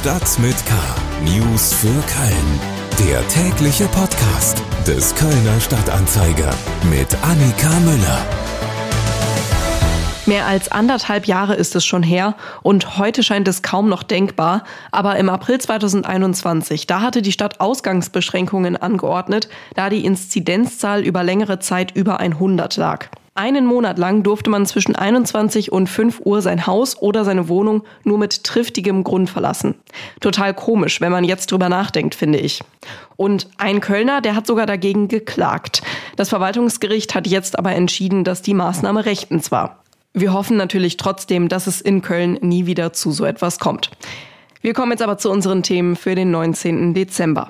Stadt mit K. News für Köln. Der tägliche Podcast des Kölner Stadtanzeiger mit Annika Müller. Mehr als anderthalb Jahre ist es schon her und heute scheint es kaum noch denkbar. Aber im April 2021, da hatte die Stadt Ausgangsbeschränkungen angeordnet, da die Inzidenzzahl über längere Zeit über 100 lag. Einen Monat lang durfte man zwischen 21 und 5 Uhr sein Haus oder seine Wohnung nur mit triftigem Grund verlassen. Total komisch, wenn man jetzt drüber nachdenkt, finde ich. Und ein Kölner, der hat sogar dagegen geklagt. Das Verwaltungsgericht hat jetzt aber entschieden, dass die Maßnahme rechtens war. Wir hoffen natürlich trotzdem, dass es in Köln nie wieder zu so etwas kommt. Wir kommen jetzt aber zu unseren Themen für den 19. Dezember.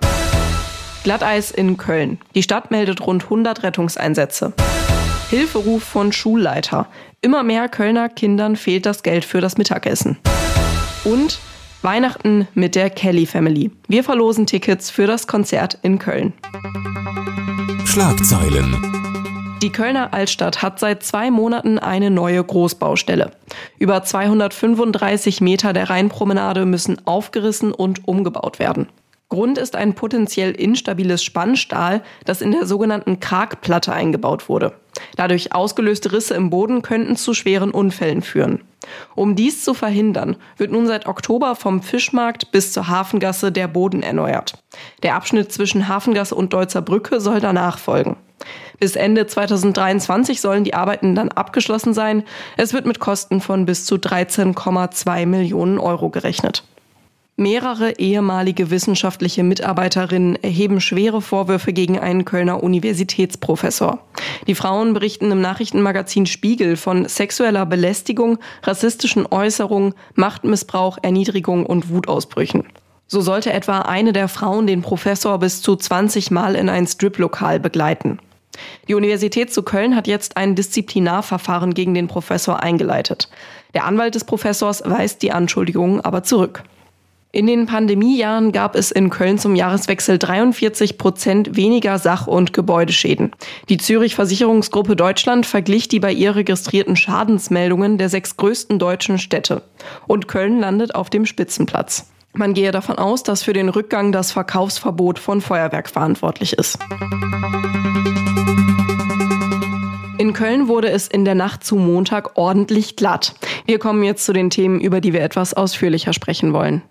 Glatteis in Köln. Die Stadt meldet rund 100 Rettungseinsätze. Hilferuf von Schulleiter. Immer mehr Kölner Kindern fehlt das Geld für das Mittagessen. Und Weihnachten mit der Kelly Family. Wir verlosen Tickets für das Konzert in Köln. Schlagzeilen. Die Kölner Altstadt hat seit zwei Monaten eine neue Großbaustelle. Über 235 Meter der Rheinpromenade müssen aufgerissen und umgebaut werden. Grund ist ein potenziell instabiles Spannstahl, das in der sogenannten Kragplatte eingebaut wurde. Dadurch ausgelöste Risse im Boden könnten zu schweren Unfällen führen. Um dies zu verhindern, wird nun seit Oktober vom Fischmarkt bis zur Hafengasse der Boden erneuert. Der Abschnitt zwischen Hafengasse und Deutzer Brücke soll danach folgen. Bis Ende 2023 sollen die Arbeiten dann abgeschlossen sein. Es wird mit Kosten von bis zu 13,2 Millionen Euro gerechnet. Mehrere ehemalige wissenschaftliche Mitarbeiterinnen erheben schwere Vorwürfe gegen einen Kölner Universitätsprofessor. Die Frauen berichten im Nachrichtenmagazin Spiegel von sexueller Belästigung, rassistischen Äußerungen, Machtmissbrauch, Erniedrigung und Wutausbrüchen. So sollte etwa eine der Frauen den Professor bis zu 20 Mal in ein Striplokal begleiten. Die Universität zu Köln hat jetzt ein Disziplinarverfahren gegen den Professor eingeleitet. Der Anwalt des Professors weist die Anschuldigungen aber zurück. In den Pandemiejahren gab es in Köln zum Jahreswechsel 43 Prozent weniger Sach- und Gebäudeschäden. Die Zürich Versicherungsgruppe Deutschland verglich die bei ihr registrierten Schadensmeldungen der sechs größten deutschen Städte. Und Köln landet auf dem Spitzenplatz. Man gehe davon aus, dass für den Rückgang das Verkaufsverbot von Feuerwerk verantwortlich ist. In Köln wurde es in der Nacht zu Montag ordentlich glatt. Wir kommen jetzt zu den Themen, über die wir etwas ausführlicher sprechen wollen.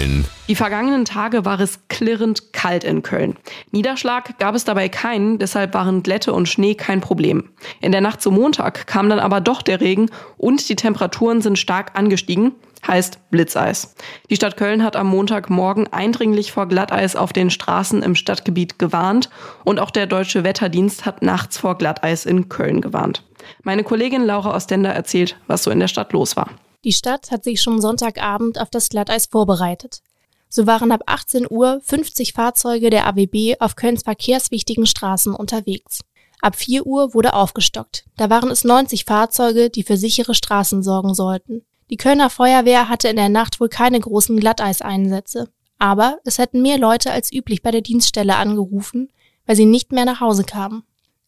Köln. Die vergangenen Tage war es klirrend kalt in Köln. Niederschlag gab es dabei keinen, deshalb waren Glätte und Schnee kein Problem. In der Nacht zum Montag kam dann aber doch der Regen und die Temperaturen sind stark angestiegen, heißt Blitzeis. Die Stadt Köln hat am Montagmorgen eindringlich vor Glatteis auf den Straßen im Stadtgebiet gewarnt und auch der Deutsche Wetterdienst hat nachts vor Glatteis in Köln gewarnt. Meine Kollegin Laura Ostender erzählt, was so in der Stadt los war. Die Stadt hat sich schon Sonntagabend auf das Glatteis vorbereitet. So waren ab 18 Uhr 50 Fahrzeuge der AWB auf Kölns verkehrswichtigen Straßen unterwegs. Ab 4 Uhr wurde aufgestockt. Da waren es 90 Fahrzeuge, die für sichere Straßen sorgen sollten. Die Kölner Feuerwehr hatte in der Nacht wohl keine großen Glatteiseinsätze. Aber es hätten mehr Leute als üblich bei der Dienststelle angerufen, weil sie nicht mehr nach Hause kamen.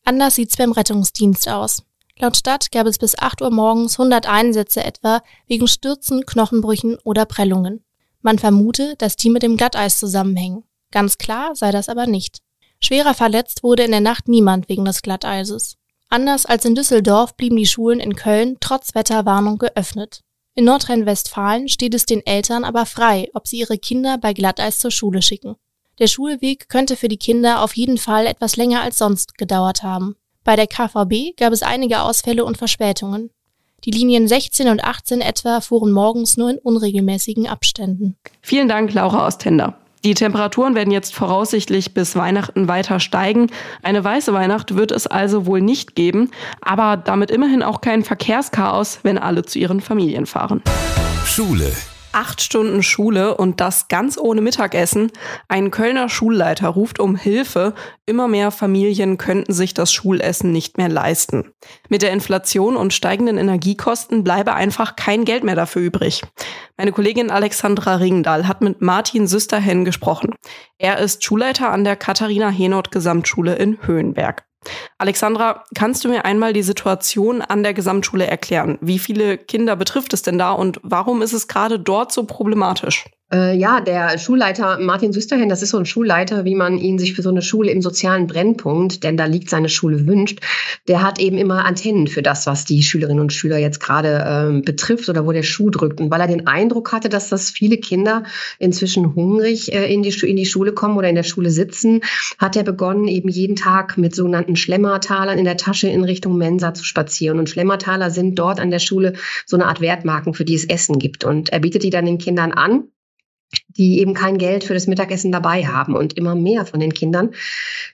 Anders sieht's beim Rettungsdienst aus. Laut Stadt gab es bis 8 Uhr morgens 100 Einsätze etwa wegen Stürzen, Knochenbrüchen oder Prellungen. Man vermute, dass die mit dem Glatteis zusammenhängen. Ganz klar sei das aber nicht. Schwerer verletzt wurde in der Nacht niemand wegen des Glatteises. Anders als in Düsseldorf blieben die Schulen in Köln trotz Wetterwarnung geöffnet. In Nordrhein-Westfalen steht es den Eltern aber frei, ob sie ihre Kinder bei Glatteis zur Schule schicken. Der Schulweg könnte für die Kinder auf jeden Fall etwas länger als sonst gedauert haben. Bei der KVB gab es einige Ausfälle und Verspätungen. Die Linien 16 und 18 etwa fuhren morgens nur in unregelmäßigen Abständen. Vielen Dank, Laura Ostender. Die Temperaturen werden jetzt voraussichtlich bis Weihnachten weiter steigen. Eine weiße Weihnacht wird es also wohl nicht geben, aber damit immerhin auch kein Verkehrschaos, wenn alle zu ihren Familien fahren. Schule. Acht Stunden Schule und das ganz ohne Mittagessen. Ein Kölner Schulleiter ruft um Hilfe. Immer mehr Familien könnten sich das Schulessen nicht mehr leisten. Mit der Inflation und steigenden Energiekosten bleibe einfach kein Geld mehr dafür übrig. Meine Kollegin Alexandra Ringdahl hat mit Martin Süsterhen gesprochen. Er ist Schulleiter an der Katharina Henot Gesamtschule in Höhenberg. Alexandra, kannst du mir einmal die Situation an der Gesamtschule erklären? Wie viele Kinder betrifft es denn da und warum ist es gerade dort so problematisch? Äh, ja, der Schulleiter Martin Süsterhen, das ist so ein Schulleiter, wie man ihn sich für so eine Schule im sozialen Brennpunkt, denn da liegt seine Schule wünscht, der hat eben immer Antennen für das, was die Schülerinnen und Schüler jetzt gerade ähm, betrifft oder wo der Schuh drückt. Und weil er den Eindruck hatte, dass das viele Kinder inzwischen hungrig äh, in, die, in die Schule kommen oder in der Schule sitzen, hat er begonnen, eben jeden Tag mit sogenannten Schlemmertalern in der Tasche in Richtung Mensa zu spazieren. Und Schlemmertaler sind dort an der Schule so eine Art Wertmarken, für die es Essen gibt. Und er bietet die dann den Kindern an die eben kein Geld für das Mittagessen dabei haben. Und immer mehr von den Kindern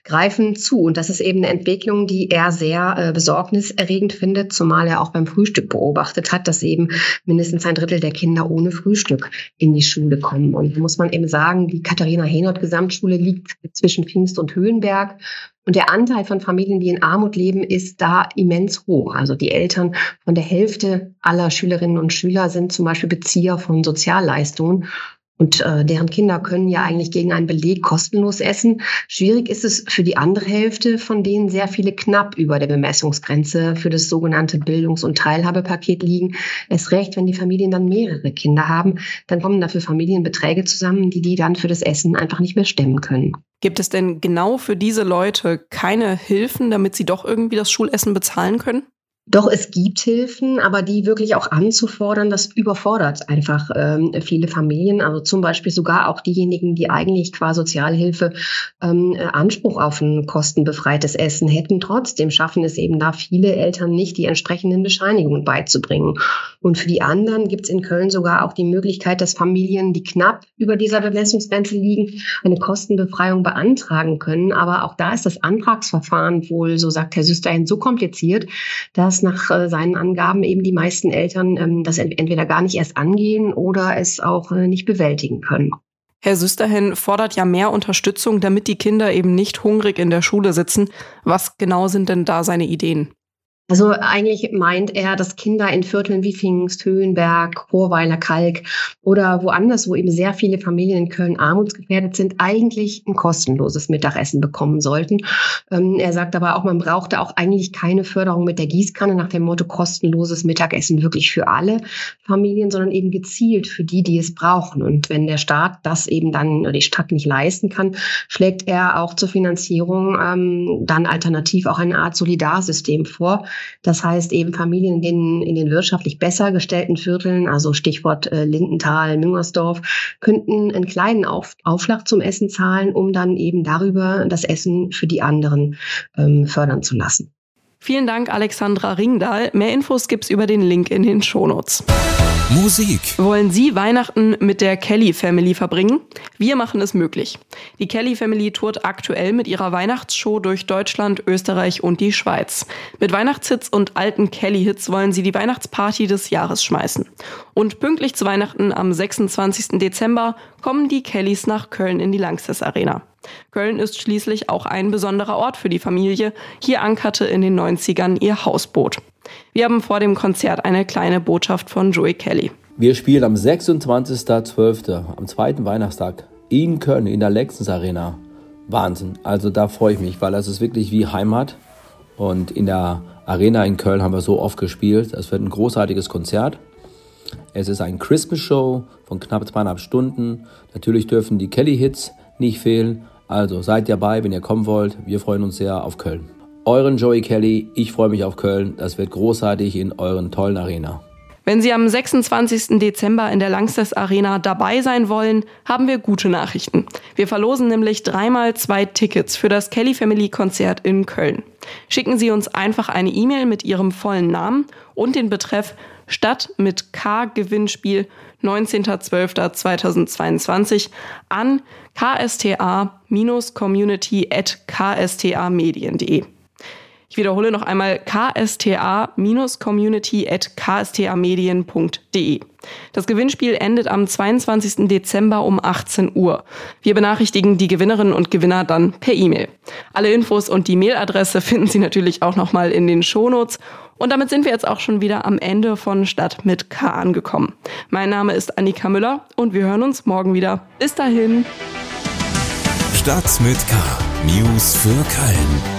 greifen zu. Und das ist eben eine Entwicklung, die er sehr äh, besorgniserregend findet, zumal er auch beim Frühstück beobachtet hat, dass eben mindestens ein Drittel der Kinder ohne Frühstück in die Schule kommen. Und da muss man eben sagen, die Katharina Henot Gesamtschule liegt zwischen Pfingst und Höhenberg. Und der Anteil von Familien, die in Armut leben, ist da immens hoch. Also die Eltern von der Hälfte aller Schülerinnen und Schüler sind zum Beispiel Bezieher von Sozialleistungen. Und äh, deren Kinder können ja eigentlich gegen einen Beleg kostenlos essen. Schwierig ist es für die andere Hälfte, von denen sehr viele knapp über der Bemessungsgrenze für das sogenannte Bildungs- und Teilhabepaket liegen. Es recht, wenn die Familien dann mehrere Kinder haben, dann kommen dafür Familienbeträge zusammen, die die dann für das Essen einfach nicht mehr stemmen können. Gibt es denn genau für diese Leute keine Hilfen, damit sie doch irgendwie das Schulessen bezahlen können? Doch es gibt Hilfen, aber die wirklich auch anzufordern, das überfordert einfach ähm, viele Familien. Also zum Beispiel sogar auch diejenigen, die eigentlich qua Sozialhilfe ähm, Anspruch auf ein kostenbefreites Essen hätten. Trotzdem schaffen es eben da viele Eltern nicht, die entsprechenden Bescheinigungen beizubringen. Und für die anderen gibt es in Köln sogar auch die Möglichkeit, dass Familien, die knapp über dieser Bemessungsgrenze liegen, eine Kostenbefreiung beantragen können. Aber auch da ist das Antragsverfahren wohl, so sagt Herr Süsterhin, so kompliziert, dass nach äh, seinen Angaben eben die meisten Eltern ähm, das entweder gar nicht erst angehen oder es auch äh, nicht bewältigen können. Herr Süsterhen fordert ja mehr Unterstützung, damit die Kinder eben nicht hungrig in der Schule sitzen. Was genau sind denn da seine Ideen? Also eigentlich meint er, dass Kinder in Vierteln wie Pfingst, Höhenberg, Chorweiler, Kalk oder woanders, wo eben sehr viele Familien in Köln armutsgefährdet sind, eigentlich ein kostenloses Mittagessen bekommen sollten. Ähm, er sagt aber auch, man brauchte auch eigentlich keine Förderung mit der Gießkanne nach dem Motto kostenloses Mittagessen wirklich für alle Familien, sondern eben gezielt für die, die es brauchen. Und wenn der Staat das eben dann oder die Stadt nicht leisten kann, schlägt er auch zur Finanzierung ähm, dann alternativ auch eine Art Solidarsystem vor das heißt eben Familien in den, in den wirtschaftlich besser gestellten Vierteln, also Stichwort äh, Lindenthal, Müngersdorf, könnten einen kleinen Auf, Aufschlag zum Essen zahlen, um dann eben darüber das Essen für die anderen ähm, fördern zu lassen. Vielen Dank, Alexandra Ringdahl. Mehr Infos gibt's über den Link in den Shownotes. Musik. Wollen Sie Weihnachten mit der Kelly Family verbringen? Wir machen es möglich. Die Kelly Family tourt aktuell mit ihrer Weihnachtsshow durch Deutschland, Österreich und die Schweiz. Mit Weihnachtshits und alten Kelly-Hits wollen sie die Weihnachtsparty des Jahres schmeißen. Und pünktlich zu Weihnachten am 26. Dezember kommen die Kellys nach Köln in die Langsess Arena. Köln ist schließlich auch ein besonderer Ort für die Familie. Hier ankerte in den 90ern ihr Hausboot. Wir haben vor dem Konzert eine kleine Botschaft von Joey Kelly. Wir spielen am 26.12., am zweiten Weihnachtstag in Köln in der Lexus Arena. Wahnsinn. Also da freue ich mich, weil das ist wirklich wie Heimat. Und in der Arena in Köln haben wir so oft gespielt. Es wird ein großartiges Konzert. Es ist ein Christmas Show von knapp zweieinhalb Stunden. Natürlich dürfen die Kelly-Hits nicht fehlen. Also seid dabei, wenn ihr kommen wollt. Wir freuen uns sehr auf Köln euren Joey Kelly. Ich freue mich auf Köln. Das wird großartig in euren tollen Arena. Wenn Sie am 26. Dezember in der Langsess Arena dabei sein wollen, haben wir gute Nachrichten. Wir verlosen nämlich dreimal zwei Tickets für das Kelly Family Konzert in Köln. Schicken Sie uns einfach eine E-Mail mit Ihrem vollen Namen und den Betreff Stadt mit K Gewinnspiel 19.12.2022 an ksta-community at ksta-medien.de. Ich wiederhole noch einmal ksta-community.kstamedien.de. Das Gewinnspiel endet am 22. Dezember um 18 Uhr. Wir benachrichtigen die Gewinnerinnen und Gewinner dann per E-Mail. Alle Infos und die Mailadresse finden Sie natürlich auch nochmal in den Shownotes. Und damit sind wir jetzt auch schon wieder am Ende von Stadt mit K angekommen. Mein Name ist Annika Müller und wir hören uns morgen wieder. Bis dahin. Stadt mit K. News für Köln.